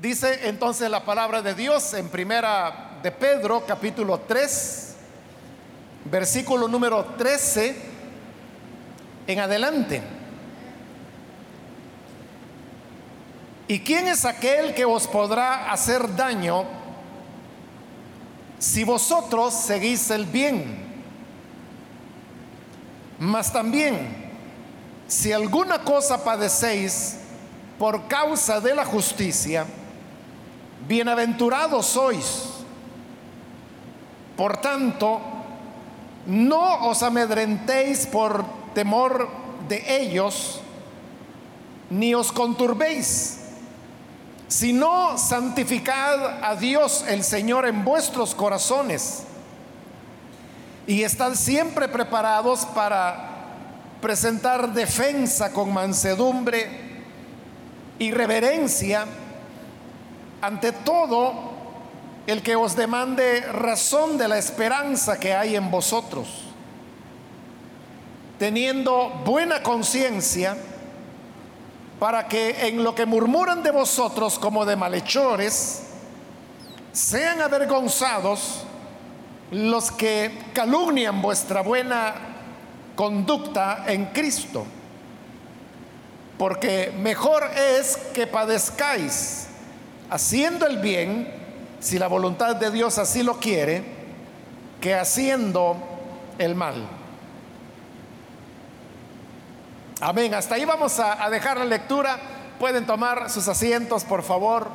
Dice entonces la palabra de Dios en primera de Pedro, capítulo 3, versículo número 13 en adelante. ¿Y quién es aquel que os podrá hacer daño si vosotros seguís el bien? Mas también, si alguna cosa padecéis por causa de la justicia, bienaventurados sois. Por tanto, no os amedrentéis por temor de ellos, ni os conturbéis, sino santificad a Dios el Señor en vuestros corazones y estad siempre preparados para presentar defensa con mansedumbre y reverencia ante todo el que os demande razón de la esperanza que hay en vosotros, teniendo buena conciencia para que en lo que murmuran de vosotros como de malhechores, sean avergonzados los que calumnian vuestra buena conducta en Cristo. Porque mejor es que padezcáis haciendo el bien, si la voluntad de Dios así lo quiere, que haciendo el mal. Amén. Hasta ahí vamos a, dejar la lectura. Pueden tomar sus asientos, por favor.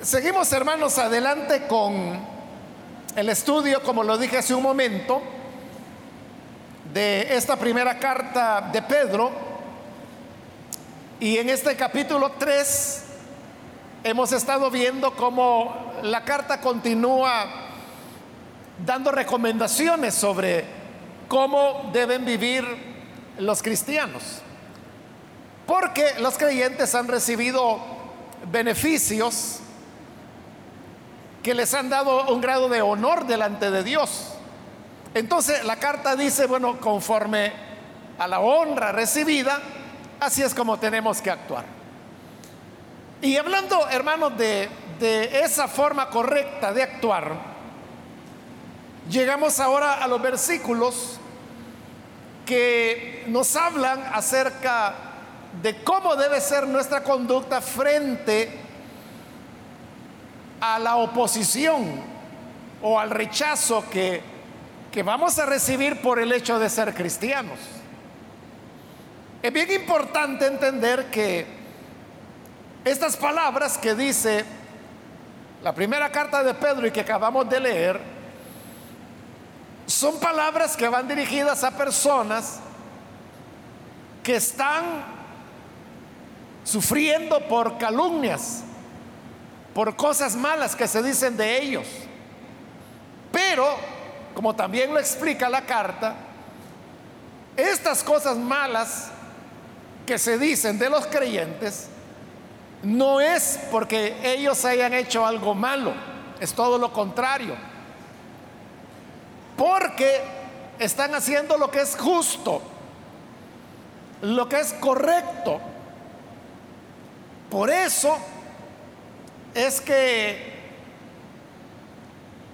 Seguimos, hermanos, adelante con el estudio, como lo dije hace un momento, de esta primera carta de Pedro. Y en este capítulo 3 hemos estado viendo cómo la carta continúa dando recomendaciones sobre cómo deben vivir los cristianos. Porque los creyentes han recibido beneficios que les han dado un grado de honor delante de Dios. Entonces la carta dice, bueno, conforme a la honra recibida, así es como tenemos que actuar. Y hablando, hermanos, de, de esa forma correcta de actuar, llegamos ahora a los versículos que nos hablan acerca de cómo debe ser nuestra conducta frente a la oposición o al rechazo que, que vamos a recibir por el hecho de ser cristianos. Es bien importante entender que estas palabras que dice la primera carta de Pedro y que acabamos de leer, son palabras que van dirigidas a personas que están sufriendo por calumnias, por cosas malas que se dicen de ellos. Pero, como también lo explica la carta, estas cosas malas que se dicen de los creyentes no es porque ellos hayan hecho algo malo, es todo lo contrario. Porque están haciendo lo que es justo, lo que es correcto. Por eso es que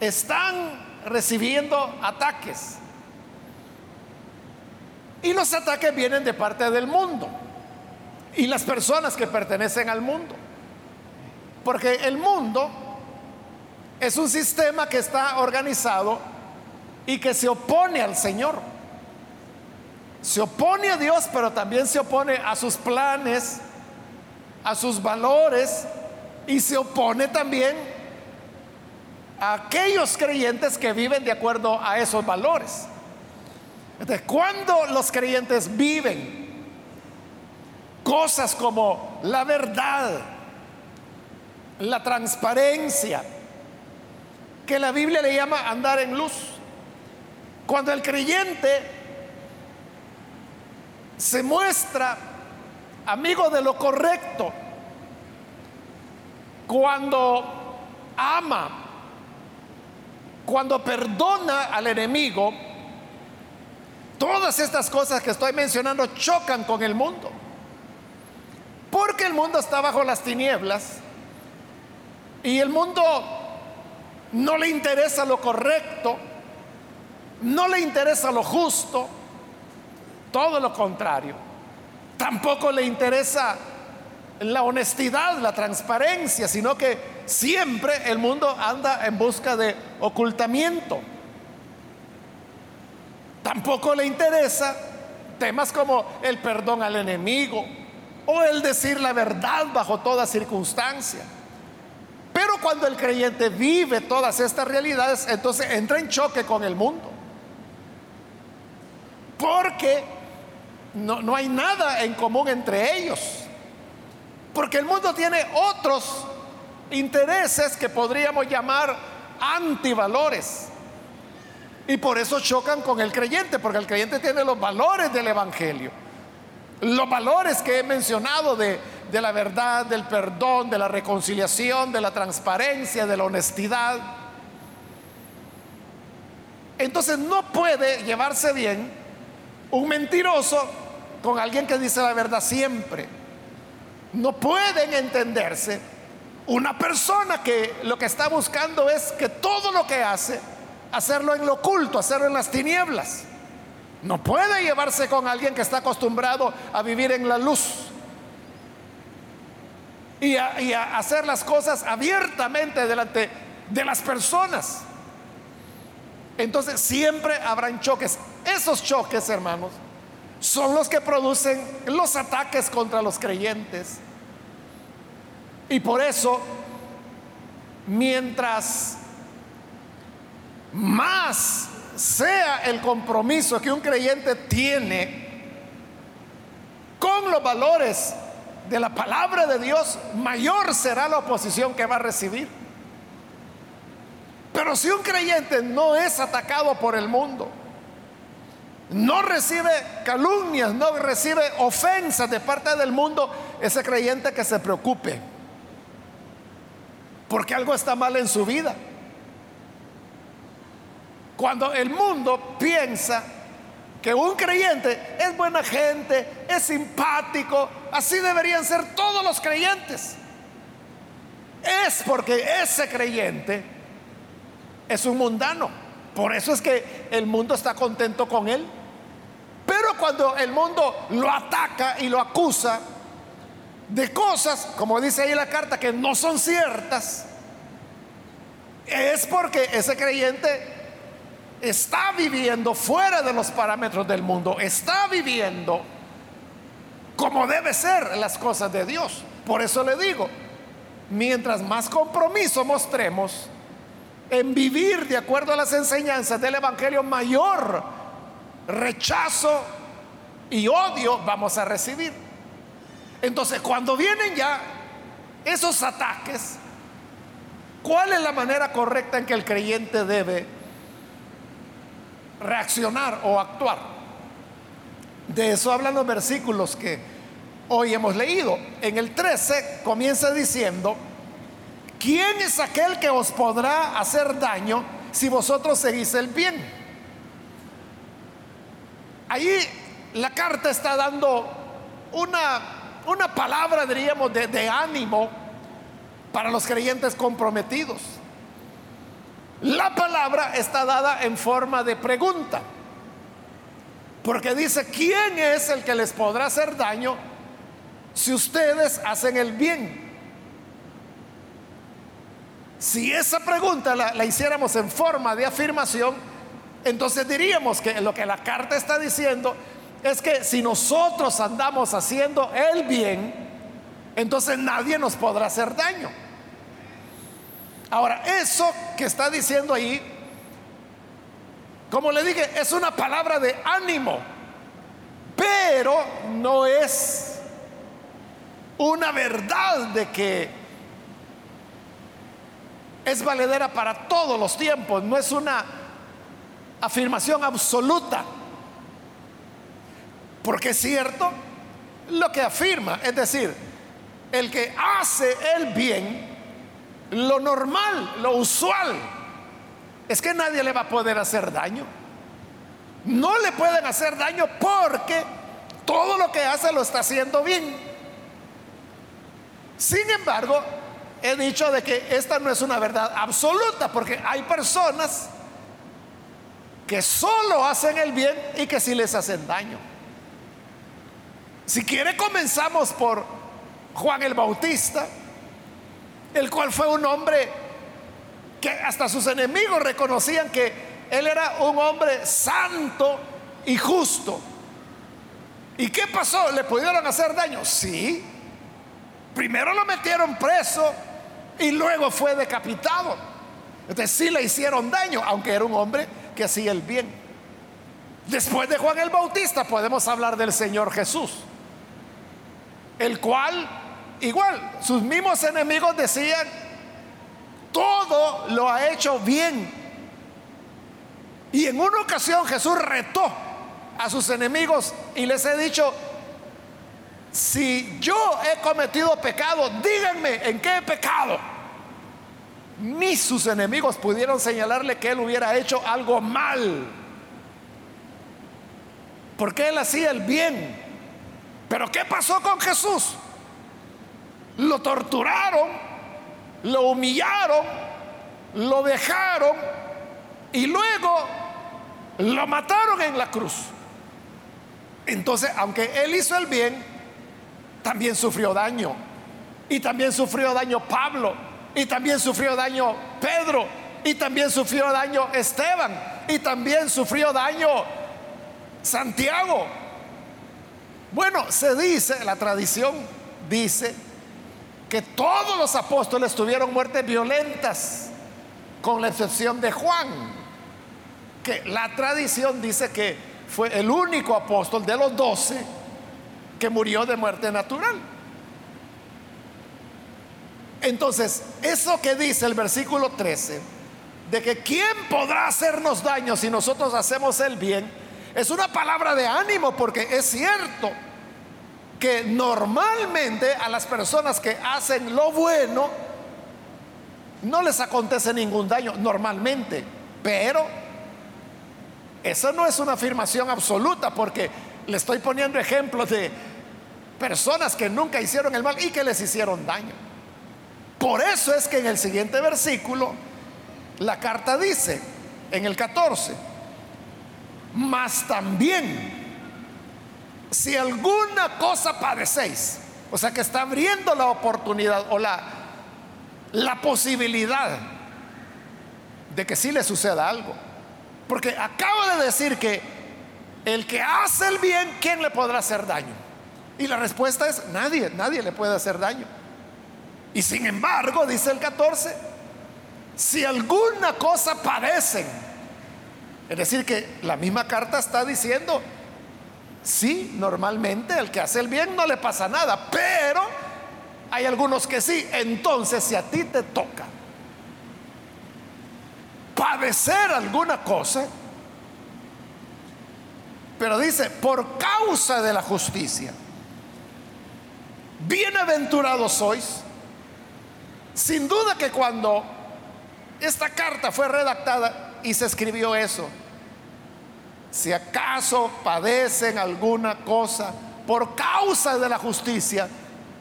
están recibiendo ataques. Y los ataques vienen de parte del mundo y las personas que pertenecen al mundo. Porque el mundo es un sistema que está organizado y que se opone al Señor. Se opone a Dios, pero también se opone a sus planes, a sus valores y se opone también a aquellos creyentes que viven de acuerdo a esos valores. Entonces, cuando los creyentes viven cosas como la verdad, la transparencia, que la Biblia le llama andar en luz, cuando el creyente se muestra amigo de lo correcto, cuando ama cuando perdona al enemigo, todas estas cosas que estoy mencionando chocan con el mundo. Porque el mundo está bajo las tinieblas y el mundo no le interesa lo correcto, no le interesa lo justo, todo lo contrario. Tampoco le interesa la honestidad, la transparencia, sino que siempre el mundo anda en busca de ocultamiento. Tampoco le interesa temas como el perdón al enemigo o el decir la verdad bajo toda circunstancia. Pero cuando el creyente vive todas estas realidades, entonces entra en choque con el mundo. Porque no, no hay nada en común entre ellos. Porque el mundo tiene otros intereses que podríamos llamar antivalores. Y por eso chocan con el creyente, porque el creyente tiene los valores del Evangelio. Los valores que he mencionado de, de la verdad, del perdón, de la reconciliación, de la transparencia, de la honestidad. Entonces no puede llevarse bien un mentiroso con alguien que dice la verdad siempre. No pueden entenderse una persona que lo que está buscando es que todo lo que hace, hacerlo en lo oculto, hacerlo en las tinieblas. No puede llevarse con alguien que está acostumbrado a vivir en la luz y a, hacer las cosas abiertamente delante de las personas. Entonces siempre habrán choques. Esos choques, hermanos, son los que producen los ataques contra los creyentes. Y por eso, mientras más sea el compromiso que un creyente tiene con los valores de la palabra de Dios, mayor será la oposición que va a recibir. Pero si un creyente no es atacado por el mundo, no recibe calumnias, no recibe ofensas de parte del mundo, ese creyente que se preocupe, porque algo está mal en su vida. Cuando el mundo piensa que un creyente es buena gente, es simpático, así deberían ser todos los creyentes. Es porque ese creyente es un mundano. Por eso es que el mundo está contento con él. Pero cuando el mundo lo ataca y lo acusa de cosas, como dice ahí la carta, que no son ciertas, es porque ese creyente está viviendo fuera de los parámetros del mundo, está viviendo como debe ser las cosas de Dios. Por eso le digo, mientras más compromiso mostremos en vivir de acuerdo a las enseñanzas del Evangelio, mayor rechazo y odio vamos a recibir. Entonces, cuando vienen ya esos ataques, ¿cuál es la manera correcta en que el creyente debe reaccionar o actuar. De eso hablan los versículos que hoy hemos leído. En el 13 comienza diciendo, ¿quién es aquel que os podrá hacer daño si vosotros seguís el bien? Ahí la carta está dando una, una palabra, diríamos, de, de ánimo para los creyentes comprometidos. La palabra está dada en forma de pregunta. Porque dice, ¿quién es el que les podrá hacer daño si ustedes hacen el bien? Si esa pregunta la, hiciéramos en forma de afirmación, entonces diríamos que lo que la carta está diciendo es que si nosotros andamos haciendo el bien, entonces nadie nos podrá hacer daño. Ahora, eso que está diciendo ahí, como le dije, es una palabra de ánimo, pero no es una verdad de que es valedera para todos los tiempos, no es una afirmación absoluta. Porque es cierto lo que afirma, es decir, el que hace el bien lo normal, lo usual, es que nadie le va a poder hacer daño. No le pueden hacer daño porque todo lo que hace lo está haciendo bien. Sin embargo, he dicho de que esta no es una verdad absoluta porque hay personas que solo hacen el bien y que sí les hacen daño. Si quiere comenzamos por Juan el Bautista, el cual fue un hombre que hasta sus enemigos reconocían que él era un hombre santo y justo. ¿Y qué pasó? ¿Le pudieron hacer daño? Sí. Primero lo metieron preso y luego fue decapitado. Entonces sí le hicieron daño, aunque era un hombre que hacía el bien. Después de Juan el Bautista podemos hablar del Señor Jesús, el cual igual sus mismos enemigos decían, todo lo ha hecho bien. Y en una ocasión Jesús retó a sus enemigos y les he dicho, si yo he cometido pecado, díganme en qué he pecado. Ni sus enemigos pudieron señalarle que él hubiera hecho algo mal. Porque él hacía el bien. Pero ¿qué pasó con Jesús? Lo torturaron, lo humillaron, lo dejaron y luego lo mataron en la cruz. Entonces, aunque él hizo el bien, también sufrió daño. Y también sufrió daño Pablo. Y también sufrió daño Pedro. Y también sufrió daño Esteban. Y también sufrió daño Santiago. Bueno, se dice, la tradición dice que todos los apóstoles tuvieron muertes violentas, con la excepción de Juan, que la tradición dice que fue el único apóstol de los doce que murió de muerte natural. Entonces, eso que dice el versículo 13, de que quién podrá hacernos daño si nosotros hacemos el bien, es una palabra de ánimo porque es cierto que normalmente a las personas que hacen lo bueno no les acontece ningún daño, normalmente, pero eso no es una afirmación absoluta porque le estoy poniendo ejemplos de personas que nunca hicieron el mal y que les hicieron daño. Por eso es que en el siguiente versículo la carta dice, en el 14, mas también si alguna cosa padecéis, o sea que está abriendo la oportunidad o la, la posibilidad de que sí le suceda algo. Porque acabo de decir que el que hace el bien, ¿quién le podrá hacer daño? Y la respuesta es nadie, nadie le puede hacer daño. Y sin embargo, dice el 14, si alguna cosa padecen, es decir, que la misma carta está diciendo, sí, normalmente el que hace el bien no le pasa nada, pero hay algunos que sí. Entonces, si a ti te toca padecer alguna cosa, pero dice, por causa de la justicia, bienaventurados sois. Sin duda que cuando esta carta fue redactada y se escribió eso, si acaso padecen alguna cosa por causa de la justicia,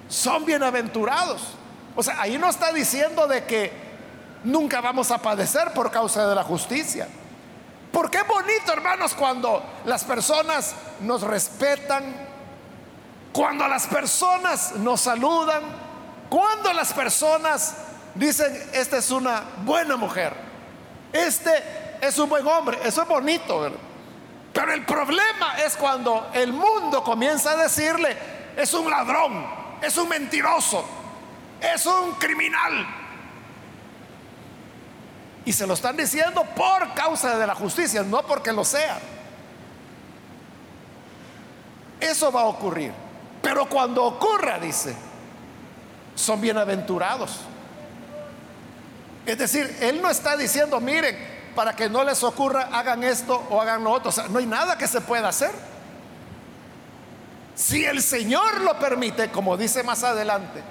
son bienaventurados. O sea, ahí no está diciendo de que nunca vamos a padecer por causa de la justicia. Porque es bonito, hermanos, cuando las personas nos respetan, cuando las personas nos saludan, cuando las personas dicen, esta es una buena mujer, este es un buen hombre, eso es bonito. Pero el problema es cuando el mundo comienza a decirle, es un ladrón, es un mentiroso, es un criminal. Y se lo están diciendo por causa de la justicia, no porque lo sea. Eso va a ocurrir. Pero cuando ocurra, dice, son bienaventurados. Es decir, Él no está diciendo, miren, para que no les ocurra, hagan esto o hagan lo otro. O sea, no hay nada que se pueda hacer. Si el Señor lo permite, como dice más adelante,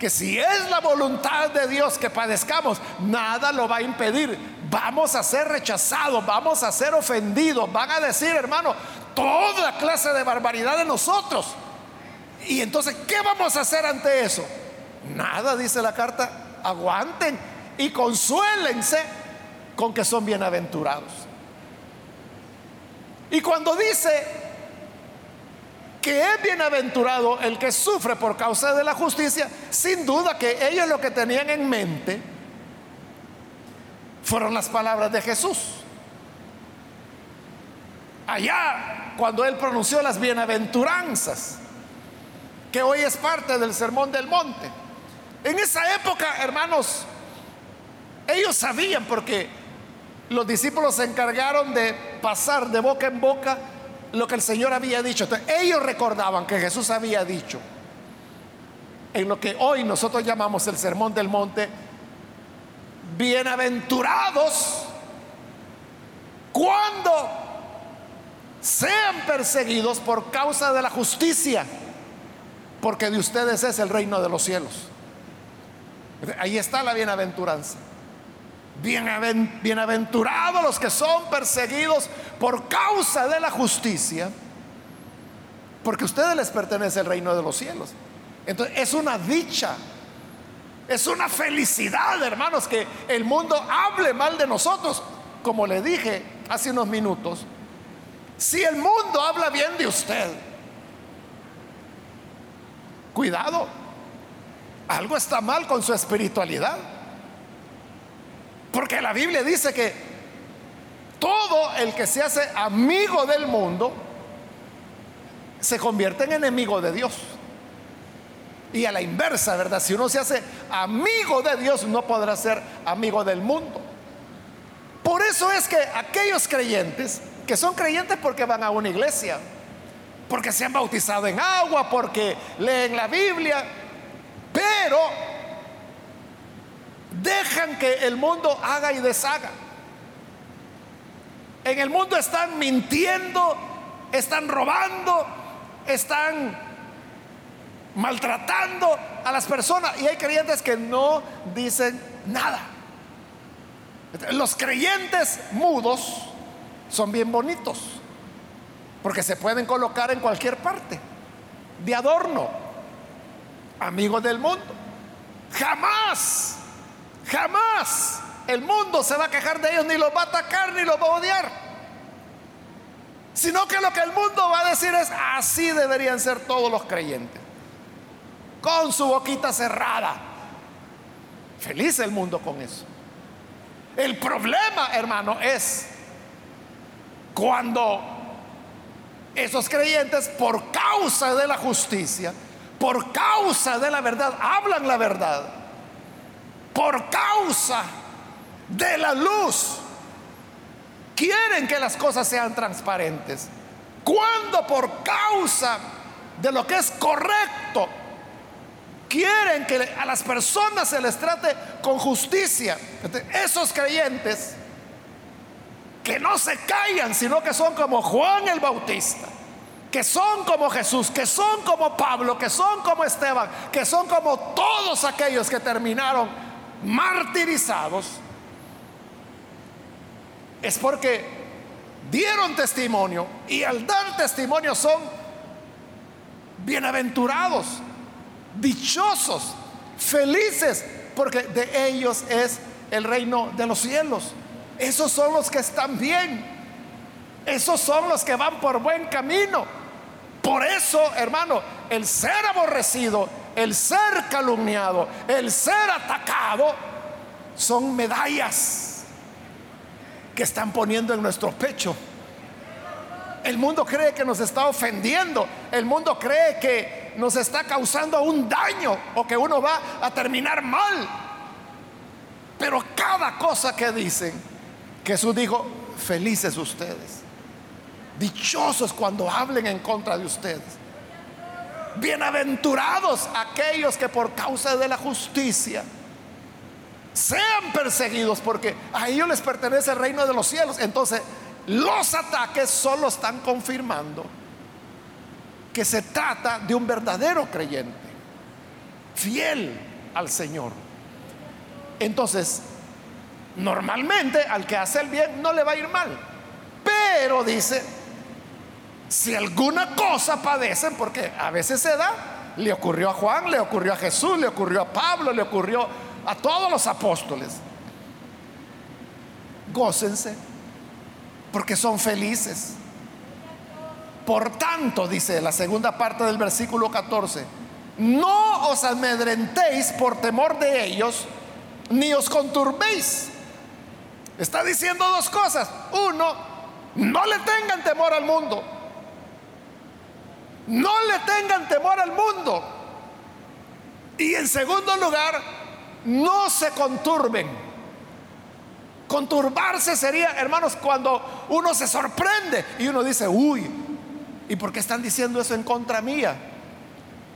que si es la voluntad de Dios que padezcamos, nada lo va a impedir. vamos a ser rechazados, vamos a ser ofendidos, van a decir, hermano, toda clase de barbaridad de nosotros. Y entonces, ¿qué vamos a hacer ante eso? Nada, dice la carta, aguanten y consuélense con que son bienaventurados. Y cuando dice que es bienaventurado el que sufre por causa de la justicia, sin duda que ellos lo que tenían en mente fueron las palabras de Jesús. Allá, cuando él pronunció las bienaventuranzas, que hoy es parte del Sermón del Monte. En esa época, hermanos, ellos sabían porque los discípulos se encargaron de pasar de boca en boca lo que el Señor había dicho. ellos recordaban que Jesús había dicho en lo que hoy nosotros llamamos el Sermón del Monte, bienaventurados cuando sean perseguidos por causa de la justicia, porque de ustedes es el reino de los cielos. Ahí está la bienaventuranza. Bienaventurados los que son perseguidos por causa de la justicia, porque a ustedes les pertenece el reino de los cielos. Entonces es una dicha, es una felicidad, hermanos, que el mundo hable mal de nosotros, como le dije hace unos minutos. Si el mundo habla bien de usted, cuidado, algo está mal con su espiritualidad. Porque la Biblia dice que todo el que se hace amigo del mundo se convierte en enemigo de Dios. Y a la inversa, ¿verdad? Si uno se hace amigo de Dios, no podrá ser amigo del mundo. Por eso es que aquellos creyentes, que son creyentes porque van a una iglesia, porque se han bautizado en agua, porque leen la Biblia, pero dejan que el mundo haga y deshaga. En el mundo están mintiendo, están robando, están maltratando a las personas y hay creyentes que no dicen nada. Los creyentes mudos son bien bonitos porque se pueden colocar en cualquier parte de adorno, amigos del mundo. Jamás Jamás el mundo se va a quejar de ellos, ni los va a atacar, ni los va a odiar. Sino que lo que el mundo va a decir es, así deberían ser todos los creyentes. Con su boquita cerrada. Feliz el mundo con eso. El problema, hermano, es cuando esos creyentes, por causa de la justicia, por causa de la verdad, hablan la verdad por causa de la luz, quieren que las cosas sean transparentes. Cuando por causa de lo que es correcto, quieren que a las personas se les trate con justicia. Esos creyentes que no se callan, sino que son como Juan el Bautista, que son como Jesús, que son como Pablo, que son como Esteban, que son como todos aquellos que terminaron martirizados, es porque dieron testimonio y al dar testimonio son bienaventurados, dichosos, felices, porque de ellos es el reino de los cielos. Esos son los que están bien. Esos son los que van por buen camino. Por eso, hermano, el ser aborrecido el ser calumniado, el ser atacado, son medallas que están poniendo en nuestro pecho. El mundo cree que nos está ofendiendo, el mundo cree que nos está causando un daño o que uno va a terminar mal. Pero cada cosa que dicen, Jesús dijo, felices ustedes, dichosos cuando hablen en contra de ustedes. Bienaventurados aquellos que por causa de la justicia sean perseguidos, porque a ellos les pertenece el reino de los cielos. Entonces, los ataques solo están confirmando que se trata de un verdadero creyente, fiel al Señor. Entonces, normalmente al que hace el bien no le va a ir mal. Pero dice, si alguna cosa padecen, porque a veces se da, le ocurrió a Juan, le ocurrió a Jesús, le ocurrió a Pablo, le ocurrió a todos los apóstoles. Gócense, porque son felices. Por tanto, dice la segunda parte del versículo 14, no os amedrentéis por temor de ellos, ni os conturbéis. Está diciendo dos cosas. Uno, no le tengan temor al mundo. No le tengan temor al mundo. Y en segundo lugar, no se conturben. Conturbarse sería, hermanos, cuando uno se sorprende y uno dice, uy, ¿y por qué están diciendo eso en contra mía?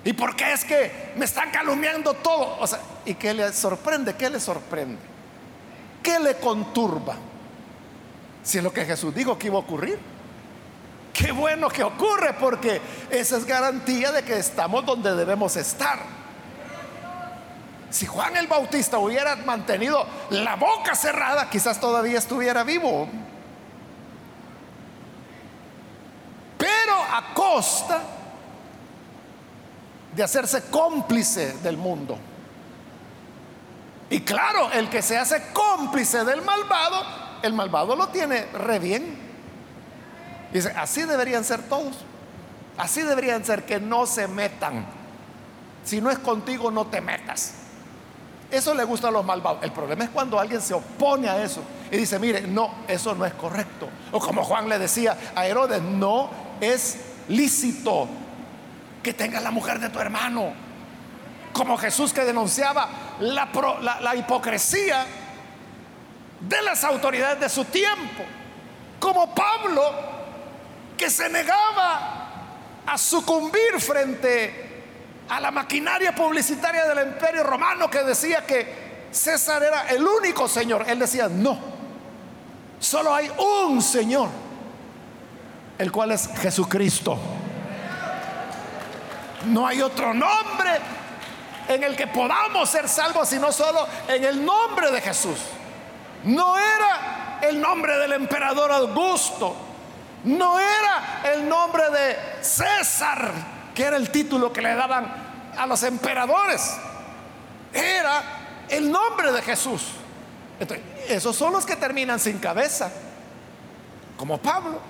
¿Y por qué es que me están calumniando todo? O sea, ¿y qué le sorprende? ¿Qué le sorprende? ¿Qué le conturba? Si es lo que Jesús dijo que iba a ocurrir. Qué bueno que ocurre porque esa es garantía de que estamos donde debemos estar. Si Juan el Bautista hubiera mantenido la boca cerrada, quizás todavía estuviera vivo. Pero a costa de hacerse cómplice del mundo. Y claro, el que se hace cómplice del malvado, el malvado lo tiene re bien. Dice, así deberían ser todos. Así deberían ser que no se metan. Si no es contigo, no te metas. Eso le gusta a los malvados. El problema es cuando alguien se opone a eso y dice, mire, no, eso no es correcto. O como Juan le decía a Herodes, no es lícito que tengas la mujer de tu hermano. Como Jesús que denunciaba la, la hipocresía de las autoridades de su tiempo. Como Pablo que se negaba a sucumbir frente a la maquinaria publicitaria del imperio romano que decía que César era el único Señor. Él decía, no, solo hay un Señor, el cual es Jesucristo. No hay otro nombre en el que podamos ser salvos, sino solo en el nombre de Jesús. No era el nombre del emperador Augusto, no era el nombre de César, que era el título que le daban a los emperadores, era el nombre de Jesús. esos son los que terminan sin cabeza, como Pablo.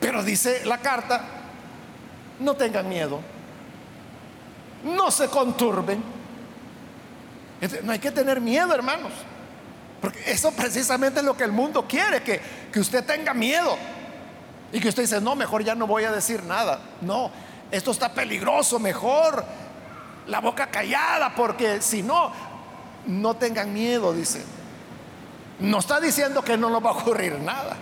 Pero dice la carta, no tengan miedo, no se conturben. No hay que tener miedo, hermanos. Porque eso precisamente es lo que el mundo quiere, que, que usted tenga miedo. Y que usted dice, no, mejor ya no voy a decir nada. No, esto está peligroso, mejor la boca callada, porque si no, no tengan miedo, dice. No está diciendo que no nos va a ocurrir nada.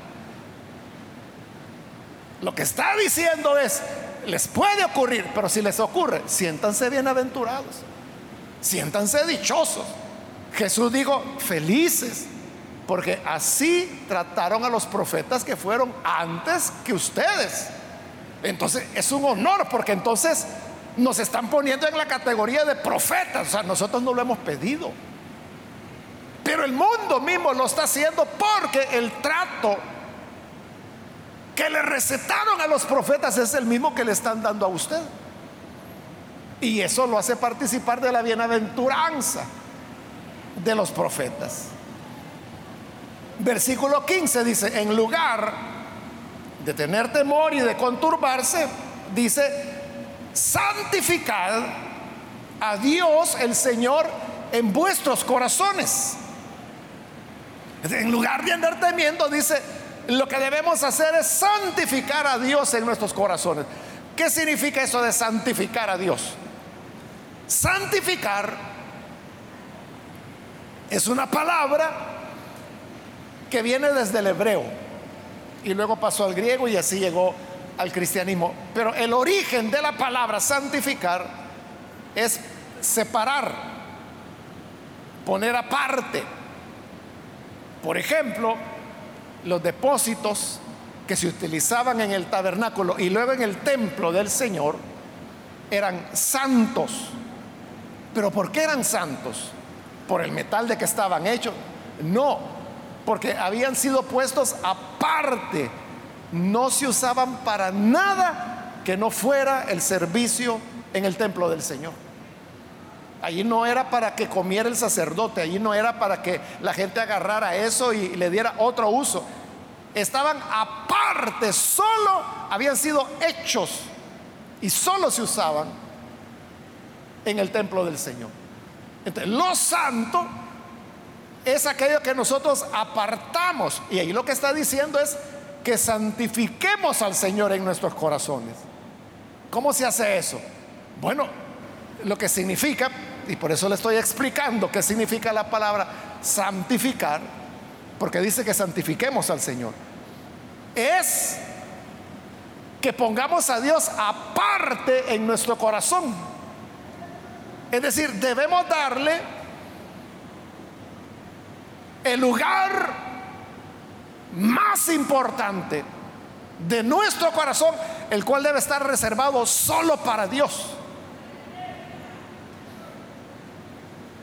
Lo que está diciendo es, les puede ocurrir, pero si les ocurre, siéntanse bienaventurados, siéntanse dichosos. Jesús dijo, felices, porque así trataron a los profetas que fueron antes que ustedes. Entonces es un honor, porque entonces nos están poniendo en la categoría de profetas, o sea, nosotros no lo hemos pedido. Pero el mundo mismo lo está haciendo porque el trato que le recetaron a los profetas es el mismo que le están dando a usted. Y eso lo hace participar de la bienaventuranza de los profetas. Versículo 15 dice, en lugar de tener temor y de conturbarse, dice, santificad a Dios el Señor en vuestros corazones. En lugar de andar temiendo, dice, lo que debemos hacer es santificar a Dios en nuestros corazones. ¿Qué significa eso de santificar a Dios? Santificar es una palabra que viene desde el hebreo y luego pasó al griego y así llegó al cristianismo. Pero el origen de la palabra santificar es separar, poner aparte. Por ejemplo, los depósitos que se utilizaban en el tabernáculo y luego en el templo del Señor eran santos. ¿Pero por qué eran santos? por el metal de que estaban hechos. No, porque habían sido puestos aparte. No se usaban para nada que no fuera el servicio en el templo del Señor. Allí no era para que comiera el sacerdote, allí no era para que la gente agarrara eso y le diera otro uso. Estaban aparte, solo habían sido hechos y solo se usaban en el templo del Señor. Entonces, lo santo es aquello que nosotros apartamos. Y ahí lo que está diciendo es que santifiquemos al Señor en nuestros corazones. ¿Cómo se hace eso? Bueno, lo que significa, y por eso le estoy explicando qué significa la palabra santificar, porque dice que santifiquemos al Señor, es que pongamos a Dios aparte en nuestro corazón. Es decir, debemos darle el lugar más importante de nuestro corazón, el cual debe estar reservado solo para Dios.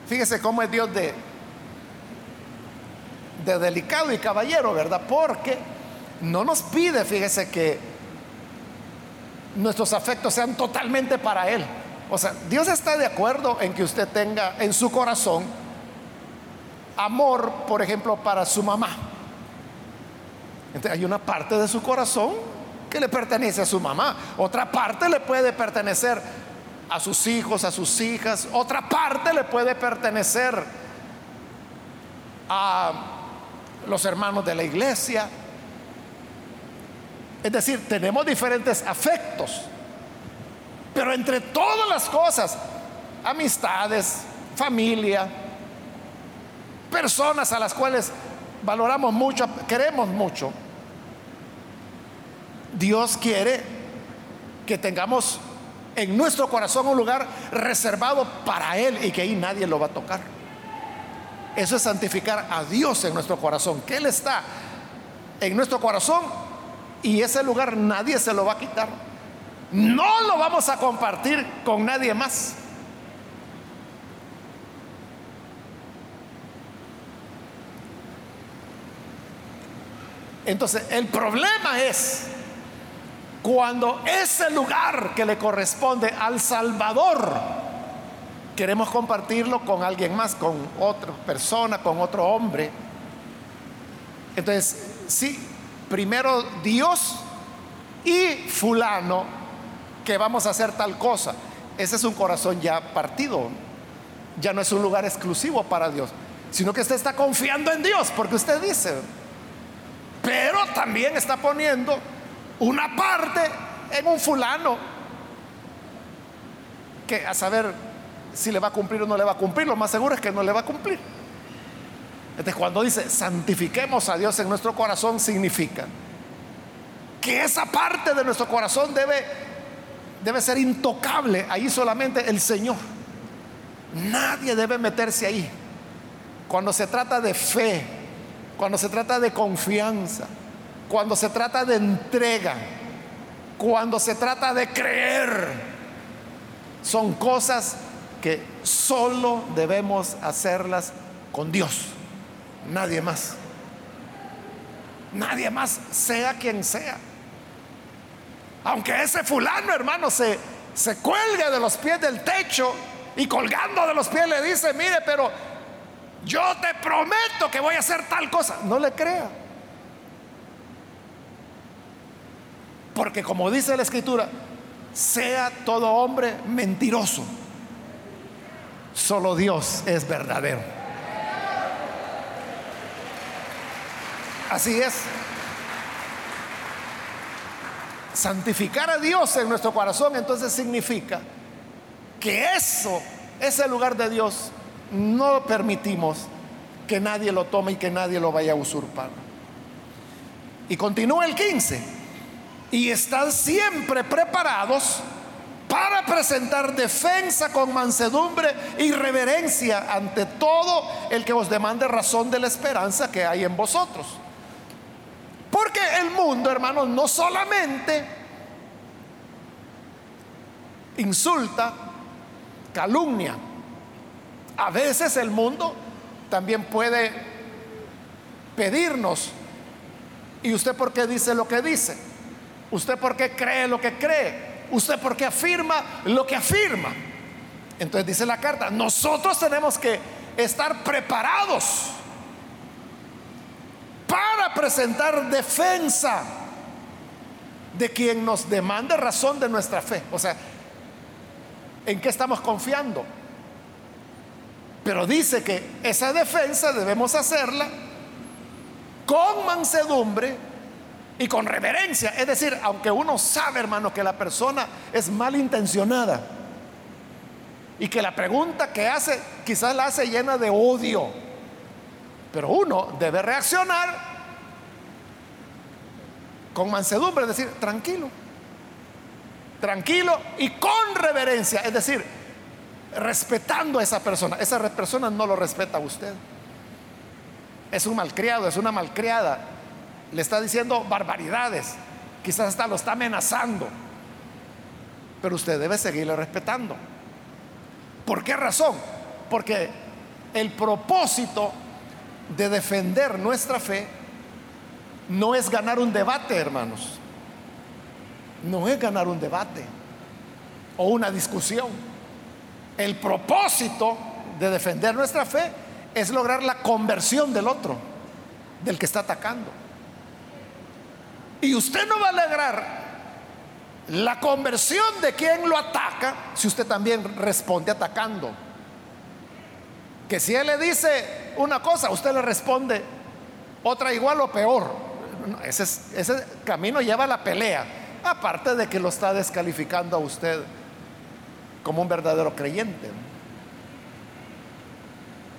Fíjese cómo es Dios de, de delicado y caballero, ¿verdad? Porque no nos pide, fíjese, que nuestros afectos sean totalmente para Él. O sea, Dios está de acuerdo en que usted tenga en su corazón amor, por ejemplo, para su mamá. Entonces hay una parte de su corazón que le pertenece a su mamá, otra parte le puede pertenecer a sus hijos, a sus hijas, otra parte le puede pertenecer a los hermanos de la iglesia. Es decir, tenemos diferentes afectos, pero entre todas las cosas, amistades, familia, personas a las cuales valoramos mucho, queremos mucho, Dios quiere que tengamos en nuestro corazón un lugar reservado para Él y que ahí nadie lo va a tocar. Eso es santificar a Dios en nuestro corazón, que Él está en nuestro corazón y ese lugar nadie se lo va a quitar. No lo vamos a compartir con nadie más. Entonces, el problema es cuando ese lugar que le corresponde al Salvador, queremos compartirlo con alguien más, con otra persona, con otro hombre. Entonces, sí, primero Dios y fulano que vamos a hacer tal cosa. Ese es un corazón ya partido. Ya no es un lugar exclusivo para Dios, sino que usted está confiando en Dios, porque usted dice, pero también está poniendo una parte en un fulano que a saber si le va a cumplir o no le va a cumplir, lo más seguro es que no le va a cumplir. Entonces cuando dice santifiquemos a Dios en nuestro corazón significa que esa parte de nuestro corazón debe, debe ser intocable, ahí solamente el Señor. Nadie debe meterse ahí. Cuando se trata de fe, cuando se trata de confianza, cuando se trata de entrega, cuando se trata de creer, son cosas que solo debemos hacerlas con Dios nadie más. Nadie más, sea quien sea. Aunque ese fulano, hermano, se, se cuelgue de los pies del techo y colgando de los pies le dice, mire, pero yo te prometo que voy a hacer tal cosa. No le crea. Porque como dice la escritura, sea todo hombre mentiroso. Solo Dios es verdadero. Así es. Santificar a Dios en nuestro corazón entonces significa que eso, ese lugar de Dios, no permitimos que nadie lo tome y que nadie lo vaya a usurpar. Y continúa el 15. Y están siempre preparados para presentar defensa con mansedumbre y reverencia ante todo el que os demande razón de la esperanza que hay en vosotros porque el mundo, hermanos, no solamente insulta, calumnia, A veces el mundo también puede pedirnos, ¿y usted por qué dice lo que dice? ¿Usted por qué cree lo que cree? ¿Usted por qué afirma lo que afirma? Entonces dice la carta, nosotros tenemos que estar preparados para presentar defensa de quien nos demande razón de nuestra fe. O sea, ¿en qué estamos confiando? Pero dice que esa defensa debemos hacerla con mansedumbre y con reverencia. Es decir, aunque uno sabe, hermano, que la persona es malintencionada y que la pregunta que hace quizás la hace llena de odio, pero uno debe reaccionar con mansedumbre, es decir, tranquilo, tranquilo y con reverencia, es decir, respetando a esa persona. Esa persona no lo respeta a usted. Es un malcriado, es una malcriada. Le está diciendo barbaridades. Quizás hasta lo está amenazando. Pero usted debe seguirle respetando. ¿Por qué razón? Porque el propósito de defender nuestra fe no es ganar un debate, hermanos. No es ganar un debate o una discusión. El propósito de defender nuestra fe es lograr la conversión del otro, del que está atacando. Y usted no va a lograr la conversión de quien lo ataca si usted también responde atacando. Que si él le dice una cosa, usted le responde otra igual o peor. Ese, ese camino lleva a la pelea, aparte de que lo está descalificando a usted como un verdadero creyente.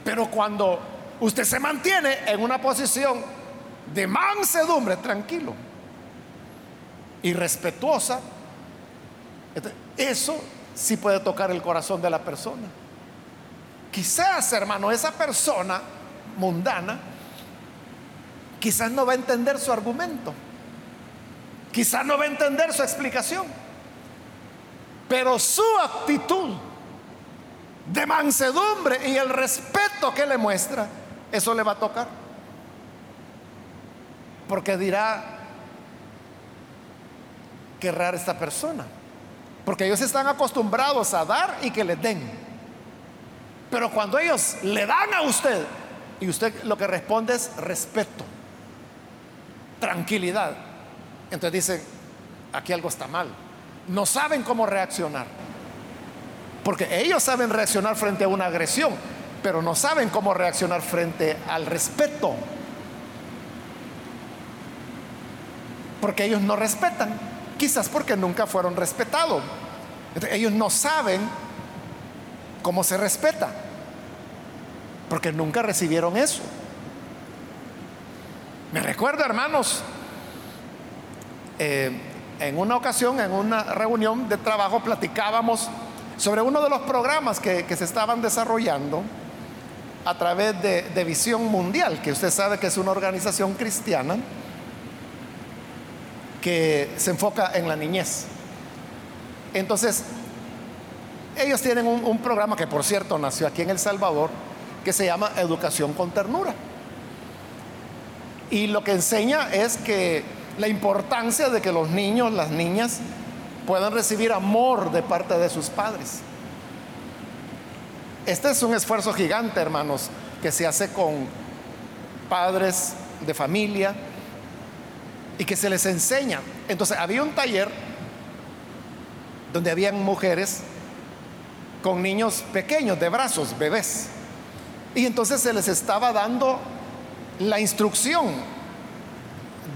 Pero cuando usted se mantiene en una posición de mansedumbre, tranquilo y respetuosa, eso sí puede tocar el corazón de la persona. Quizás, hermano, esa persona mundana, quizás no va a entender su argumento, quizás no va a entender su explicación. Pero su actitud de mansedumbre y el respeto que le muestra, eso le va a tocar. Porque dirá, qué rara esta persona. Porque ellos están acostumbrados a dar y que les den. Pero cuando ellos le dan a usted y usted lo que responde es respeto, tranquilidad, entonces dice, aquí algo está mal no saben cómo reaccionar. Porque ellos saben reaccionar frente a una agresión, pero no saben cómo reaccionar frente al respeto. Porque ellos no respetan, quizás porque nunca fueron respetados. Ellos no saben cómo se respeta, porque nunca recibieron eso. Me recuerdo, hermanos, eh, en una ocasión, en una reunión de trabajo, platicábamos sobre uno de los programas que, se estaban desarrollando a través de, Visión Mundial, que usted sabe que es una organización cristiana que se enfoca en la niñez. Entonces, ellos tienen un programa que por cierto nació aquí en El Salvador, que se llama Educación con Ternura. Y lo que enseña es que la importancia de que los niños, las niñas, puedan recibir amor de parte de sus padres. Este es un esfuerzo gigante, hermanos, que se hace con padres de familia y que se les enseña. Entonces, había un taller donde habían mujeres con niños pequeños, de brazos, bebés. Y entonces se les estaba dando la instrucción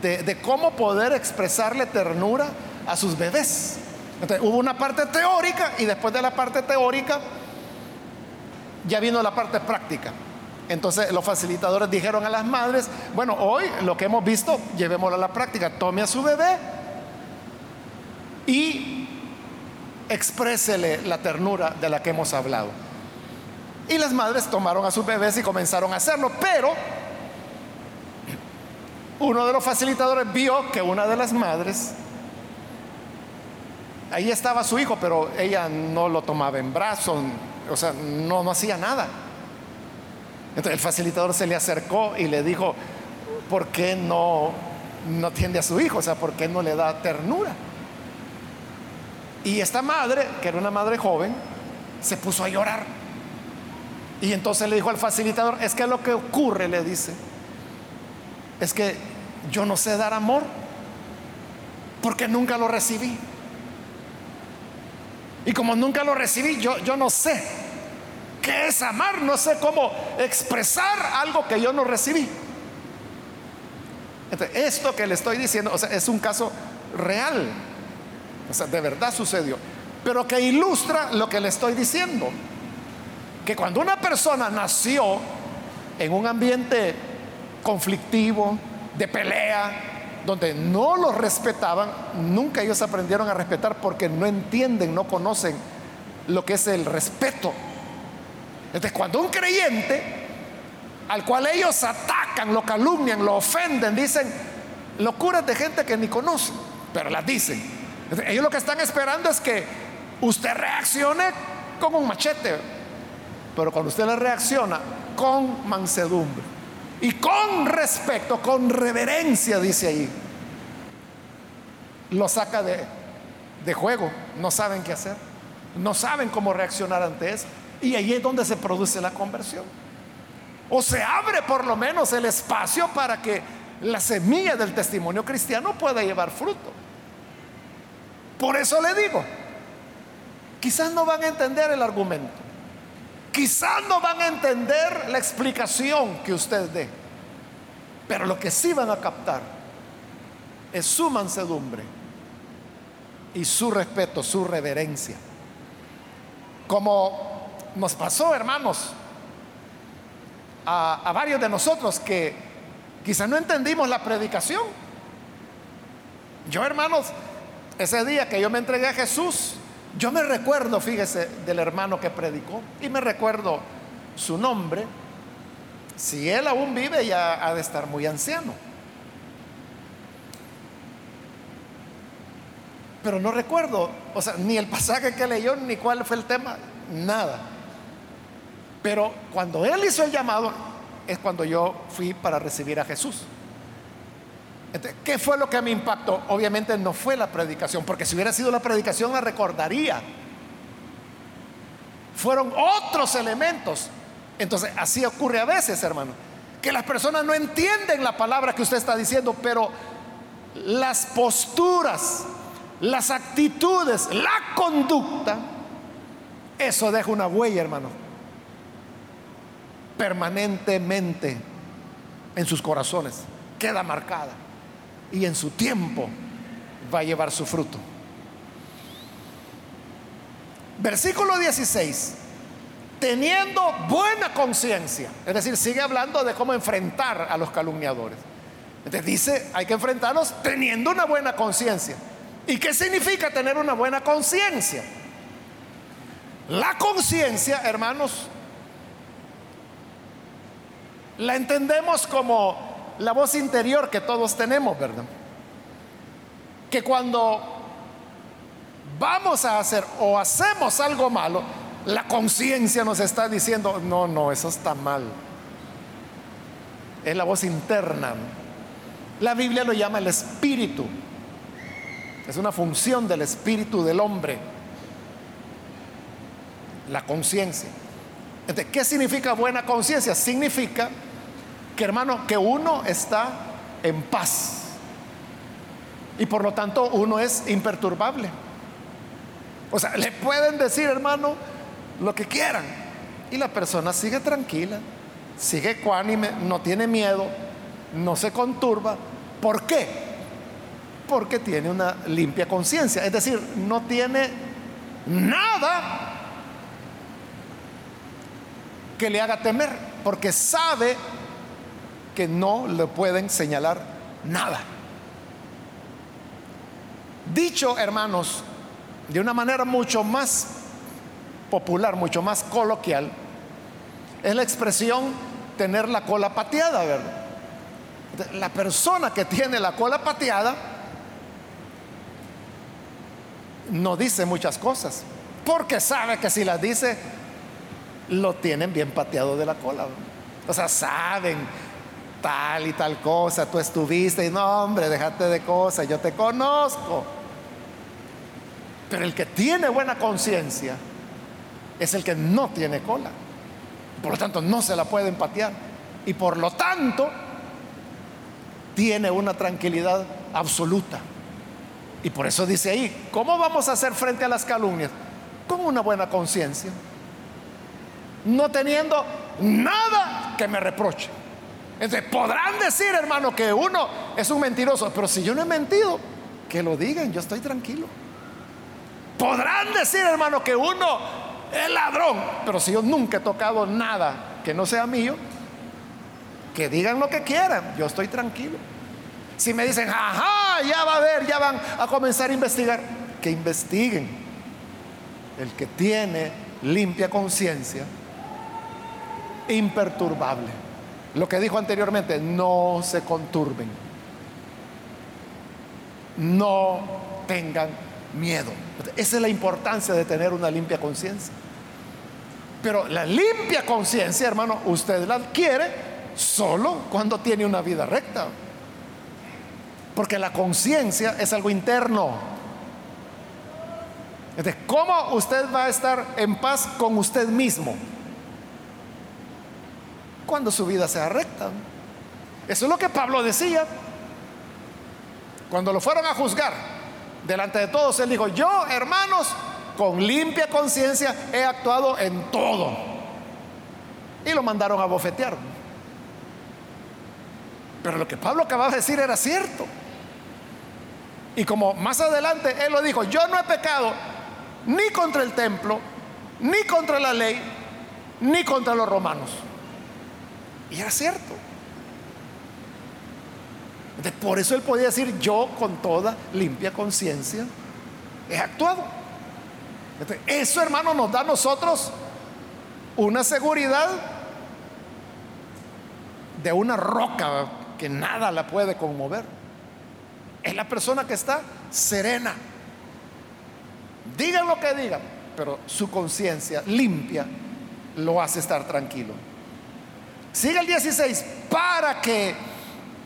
de, cómo poder expresarle ternura a sus bebés. Entonces, hubo una parte teórica y después de la parte teórica ya vino la parte práctica. Entonces los facilitadores dijeron a las madres, bueno, hoy lo que hemos visto, llevémoslo a la práctica, tome a su bebé y exprésele la ternura de la que hemos hablado. Y las madres tomaron a sus bebés y comenzaron a hacerlo, pero uno de los facilitadores vio que una de las madres, ahí estaba su hijo, pero ella no lo tomaba en brazos, o sea, no, no hacía nada. Entonces el facilitador se le acercó y le dijo, ¿por qué no, no atiende a su hijo? O sea, ¿por qué no le da ternura? Y esta madre, que era una madre joven, se puso a llorar. Y entonces le dijo al facilitador, es que lo que ocurre, le dice, es que yo no sé dar amor, porque nunca lo recibí. Y como nunca lo recibí, yo, yo no sé qué es amar, no sé cómo expresar algo que yo no recibí. esto que le estoy diciendo, o sea, es un caso real. O sea, de verdad sucedió. Pero que ilustra lo que le estoy diciendo. Que cuando una persona nació en un ambiente conflictivo, de pelea, donde no los respetaban, nunca ellos aprendieron a respetar porque no entienden, no conocen lo que es el respeto. Entonces, cuando un creyente al cual ellos atacan, lo calumnian, lo ofenden, dicen locuras de gente que ni conocen, pero las dicen. ellos lo que están esperando es que usted reaccione con un machete, pero cuando usted le reacciona con mansedumbre, y con respeto, con reverencia, dice ahí, lo saca de, de juego. No saben qué hacer. No saben cómo reaccionar ante eso. Y ahí es donde se produce la conversión. O se abre por lo menos el espacio para que la semilla del testimonio cristiano pueda llevar fruto. Por eso le digo, quizás no van a entender el argumento. Quizás no van a entender la explicación que usted dé, pero lo que sí van a captar es su mansedumbre y su respeto, su reverencia. Como nos pasó, hermanos, a, varios de nosotros que quizás no entendimos la predicación. Yo, hermanos, ese día que yo me entregué a Jesús, yo me recuerdo, fíjese, del hermano que predicó y me recuerdo su nombre. Si él aún vive, ya ha de estar muy anciano. Pero no recuerdo, o sea, ni el pasaje que leyó, ni cuál fue el tema, nada. Pero cuando él hizo el llamado, es cuando yo fui para recibir a Jesús. ¿Qué fue lo que me impactó? Obviamente no fue la predicación, porque si hubiera sido la predicación la recordaría. Fueron otros elementos. Entonces, así ocurre a veces, hermano, que las personas no entienden la palabra que usted está diciendo, pero las posturas, las actitudes, la conducta, eso deja una huella, hermano, permanentemente en sus corazones, queda marcada y en su tiempo va a llevar su fruto. Versículo 16. Teniendo buena conciencia. Es decir, sigue hablando de cómo enfrentar a los calumniadores. Entonces dice, hay que enfrentarlos teniendo una buena conciencia. ¿Y qué significa tener una buena conciencia? La conciencia, hermanos, la entendemos como la voz interior que todos tenemos, ¿verdad? Que cuando vamos a hacer o hacemos algo malo, la conciencia nos está diciendo, no, no, eso está mal. Es la voz interna. La Biblia lo llama el espíritu. Es una función del espíritu del hombre. La conciencia. ¿Qué significa buena conciencia? Significa que hermano, que uno está en paz. Y por lo tanto uno es imperturbable. O sea, le pueden decir, hermano, lo que quieran. Y la persona sigue tranquila, sigue ecuánime, no tiene miedo, no se conturba. ¿Por qué? Porque tiene una limpia conciencia. Es decir, no tiene nada que le haga temer, porque sabe que no le pueden señalar nada. Dicho, hermanos, de una manera mucho más popular, mucho más coloquial, es la expresión tener la cola pateada, ¿verdad? La persona que tiene la cola pateada no dice muchas cosas, porque sabe que si las dice, lo tienen bien pateado de la cola. O sea, saben tal y tal cosa, tú estuviste y no, hombre, déjate de cosas, yo te conozco. Pero el que tiene buena conciencia es el que no tiene cola. Por lo tanto, no se la puede empatear. Y por lo tanto, tiene una tranquilidad absoluta. Y por eso dice ahí, ¿cómo vamos a hacer frente a las calumnias? Con una buena conciencia. No teniendo nada que me reproche. Entonces, podrán decir, hermano, que uno es un mentiroso, pero si yo no he mentido, que lo digan, yo estoy tranquilo. Podrán decir, hermano, que uno es ladrón, pero si yo nunca he tocado nada que no sea mío, que digan lo que quieran, yo estoy tranquilo. Si me dicen, ajá, ya va a ver, ya van a comenzar a investigar, que investiguen. El que tiene limpia conciencia, imperturbable. Lo que dijo anteriormente, no se conturben. No tengan miedo. Esa es la importancia de tener una limpia conciencia. Pero la limpia conciencia, hermano, usted la adquiere solo cuando tiene una vida recta. Porque la conciencia es algo interno. Entonces, ¿cómo usted va a estar en paz con usted mismo? Cuando su vida sea recta. Eso es lo que Pablo decía. Cuando lo fueron a juzgar, delante de todos, él dijo, yo, hermanos, con limpia conciencia he actuado en todo. Y lo mandaron a bofetear. Pero lo que Pablo acababa de decir era cierto. Y como más adelante él lo dijo, yo no he pecado ni contra el templo, ni contra la ley, ni contra los romanos. Y era cierto. por eso él podía decir, yo con toda limpia conciencia he actuado. eso hermano nos da a nosotros una seguridad de una roca que nada la puede conmover. Es la persona que está serena. Digan lo que digan, pero su conciencia limpia lo hace estar tranquilo. Sigue el 16, para que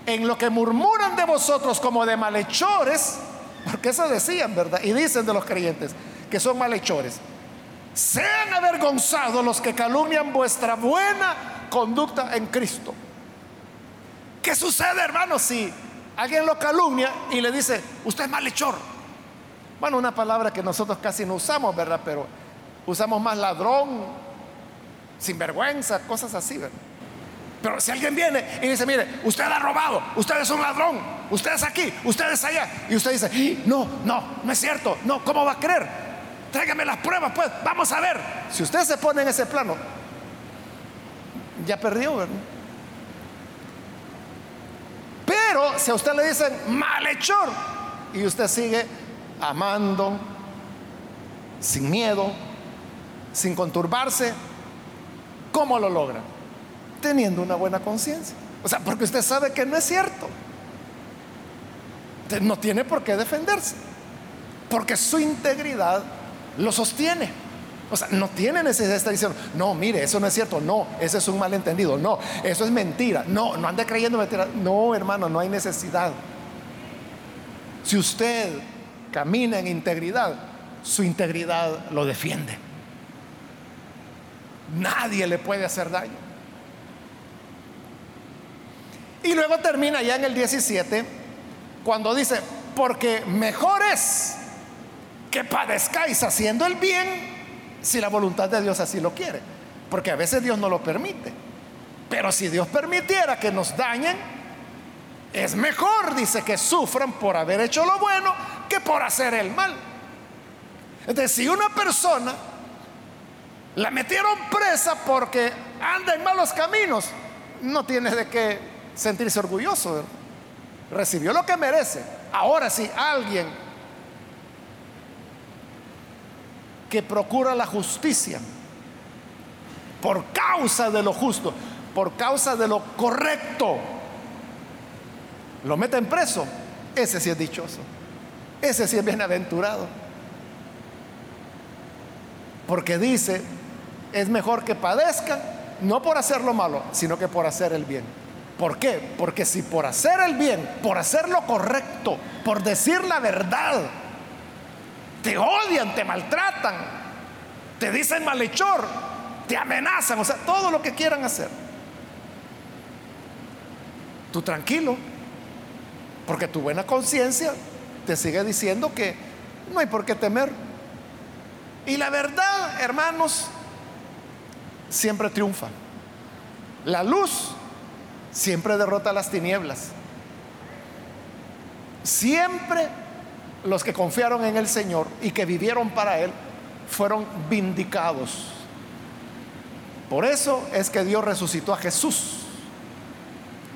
en lo que murmuran de vosotros como de malhechores, porque eso decían, ¿verdad? Y dicen de los creyentes que son malhechores, sean avergonzados los que calumnian vuestra buena conducta en Cristo. ¿Qué sucede, hermano, si alguien lo calumnia y le dice, usted es malhechor. Bueno, una palabra que nosotros casi no usamos, ¿verdad? Pero usamos más ladrón, sinvergüenza, cosas así, ¿verdad? Pero si alguien viene y dice, mire, usted ha robado, usted es un ladrón, usted es aquí, usted es allá, y usted dice, ¡Ah! no, no, no es cierto, no, ¿cómo va a creer? Tráigame las pruebas, pues, vamos a ver. Si usted se pone en ese plano, ya perdió, ¿verdad? Pero si a usted le dicen malhechor y usted sigue amando, sin miedo, sin conturbarse, ¿cómo lo logra? Teniendo una buena conciencia. O sea, porque usted sabe que no es cierto. No tiene por qué defenderse. Porque su integridad lo sostiene. O sea, no tiene necesidad de estar diciendo, no, mire, eso no es cierto, no, ese es un malentendido, no, eso es mentira, no, no ande creyendo mentira. No, hermano, no hay necesidad. Si usted camina en integridad, su integridad lo defiende. Nadie le puede hacer daño. Y luego termina ya en el 17, cuando dice, porque mejor es que padezcáis haciendo el bien si la voluntad de Dios así lo quiere. Porque a veces Dios no lo permite. Pero si Dios permitiera que nos dañen, es mejor, dice, que sufran por haber hecho lo bueno que por hacer el mal. Entonces, si una persona la metieron presa porque anda en malos caminos, no tiene de qué sentirse orgulloso. Recibió lo que merece. Ahora, si alguien que procura la justicia por causa de lo justo, por causa de lo correcto, lo meten preso, ese sí es dichoso, ese sí es bienaventurado. Porque dice, es mejor que padezcan no por hacer lo malo, sino que por hacer el bien. ¿Por qué? Porque si por hacer el bien, por hacer lo correcto, por decir la verdad, te odian, te maltratan, te dicen malhechor, te amenazan, o sea, todo lo que quieran hacer. Tú tranquilo, porque tu buena conciencia te sigue diciendo que no hay por qué temer. Y la verdad, hermanos, siempre triunfa. La luz siempre derrota las tinieblas. Siempre los que confiaron en el Señor y que vivieron para Él fueron vindicados. Por eso es que Dios resucitó a Jesús.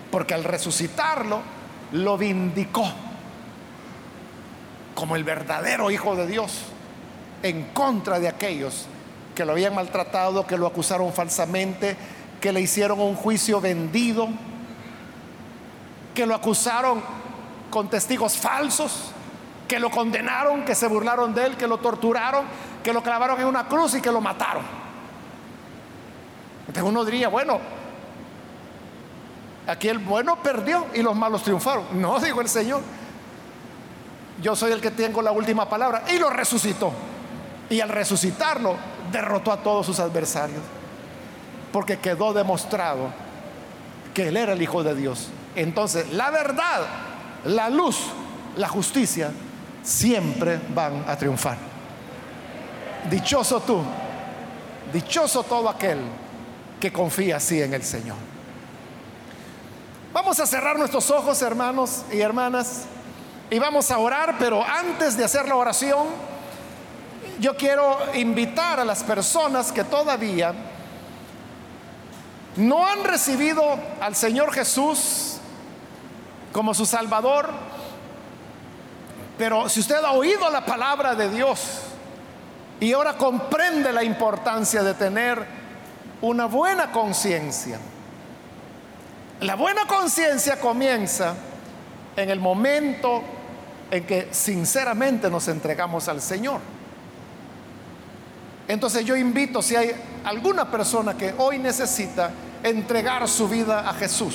Porque al resucitarlo, lo vindicó como el verdadero Hijo de Dios en contra de aquellos que lo habían maltratado, que lo acusaron falsamente, que le hicieron un juicio vendido, que lo acusaron con testigos falsos, que lo condenaron, que se burlaron de él, que lo torturaron, que lo clavaron en una cruz y que lo mataron. Entonces uno diría, bueno, aquí el bueno perdió y los malos triunfaron. No, dijo el Señor, yo soy el que tengo la última palabra y lo resucitó. Y al resucitarlo, derrotó a todos sus adversarios. Porque quedó demostrado que Él era el Hijo de Dios. Entonces, la verdad, la luz, la justicia, siempre van a triunfar. Dichoso tú, dichoso todo aquel que confía así en el Señor. Vamos a cerrar nuestros ojos, hermanos y hermanas, y vamos a orar, pero antes de hacer la oración, yo quiero invitar a las personas que todavía no han recibido al Señor Jesús como su Salvador, pero si usted ha oído la palabra de Dios y ahora comprende la importancia de tener una buena conciencia, la buena conciencia comienza en el momento en que sinceramente nos entregamos al Señor. Entonces yo invito si hay alguna persona que hoy necesita entregar su vida a Jesús.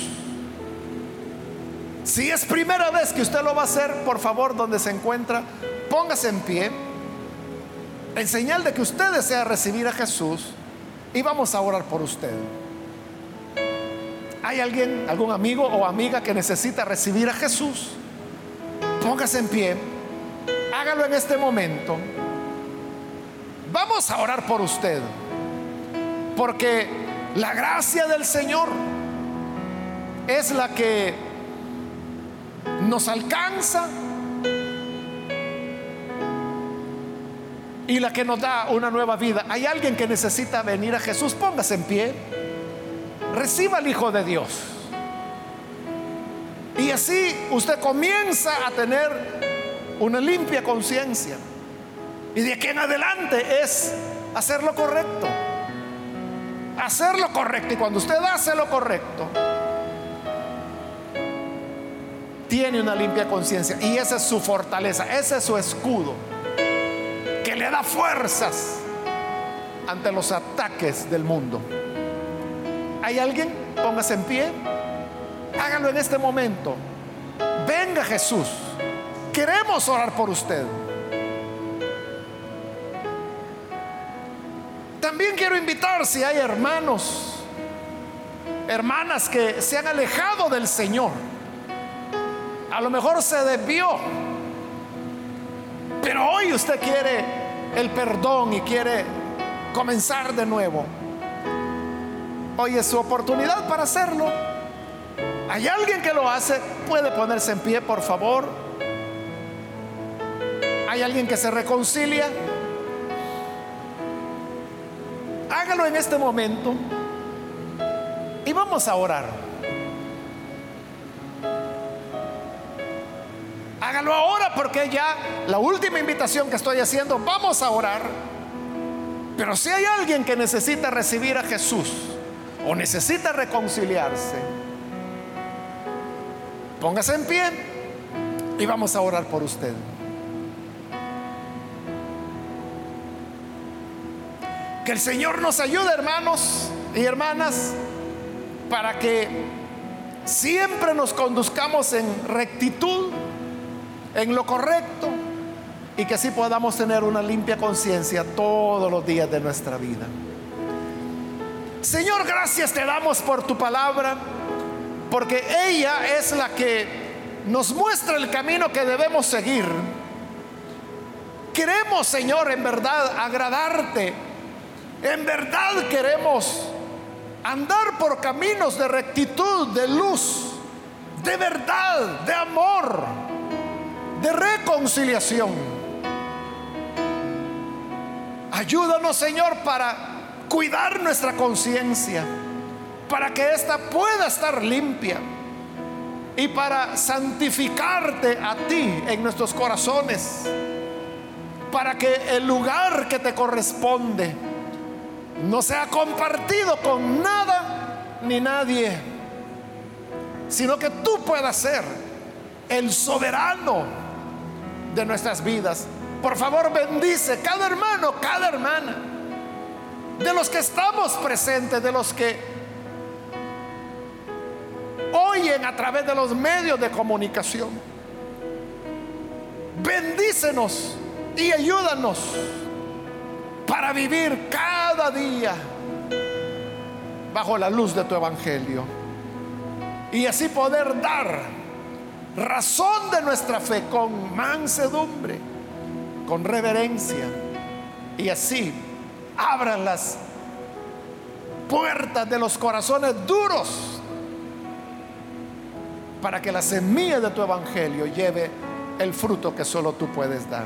Si es primera vez que usted lo va a hacer, por favor, donde se encuentra, póngase en pie, en señal de que usted desea recibir a Jesús y vamos a orar por usted. ¿Hay alguien, algún amigo o amiga que necesita recibir a Jesús? Póngase en pie, hágalo en este momento. Vamos a orar por usted. Porque la gracia del Señor es la que nos alcanza y la que nos da una nueva vida. Hay alguien que necesita venir a Jesús, póngase en pie. Reciba al Hijo de Dios. Y así usted comienza a tener una limpia conciencia. Y de aquí en adelante es hacer lo correcto. Hacer lo correcto. Y cuando usted hace lo correcto, tiene una limpia conciencia. Y esa es su fortaleza, ese es su escudo. Que le da fuerzas ante los ataques del mundo. ¿Hay alguien? Póngase en pie. Hágalo en este momento. Venga Jesús. Queremos orar por usted. También quiero invitar si hay hermanos, hermanas que se han alejado del Señor. A lo mejor se desvió. Pero hoy usted quiere el perdón y quiere comenzar de nuevo. Hoy es su oportunidad para hacerlo. ¿Hay alguien que lo hace? Puede ponerse en pie, por favor. ¿Hay alguien que se reconcilia? Hágalo en este momento y vamos a orar. Hágalo ahora porque ya la última invitación que estoy haciendo, vamos a orar. Pero si hay alguien que necesita recibir a Jesús o necesita reconciliarse, póngase en pie y vamos a orar por usted. Que el Señor nos ayude, hermanos y hermanas, para que siempre nos conduzcamos en rectitud, en lo correcto, y que así podamos tener una limpia conciencia todos los días de nuestra vida. Señor, gracias te damos por tu palabra, porque ella es la que nos muestra el camino que debemos seguir. Queremos, Señor, en verdad agradarte. En verdad queremos andar por caminos de rectitud, de luz, de verdad, de amor, de reconciliación. Ayúdanos, Señor, para cuidar nuestra conciencia, para que ésta pueda estar limpia y para santificarte a ti en nuestros corazones, para que el lugar que te corresponde no sea compartido con nada ni nadie, sino que tú puedas ser el soberano de nuestras vidas por favor, bendice cada hermano, cada hermana. De los que estamos presentes, de los que oyen a través de los medios de comunicación. Bendícenos y ayúdanos para vivir cada día bajo la luz de tu evangelio. Y así poder dar razón de nuestra fe con mansedumbre con reverencia. Y así abran las puertas de los corazones duros para que la semilla de tu evangelio lleve el fruto que solo tú puedes dar.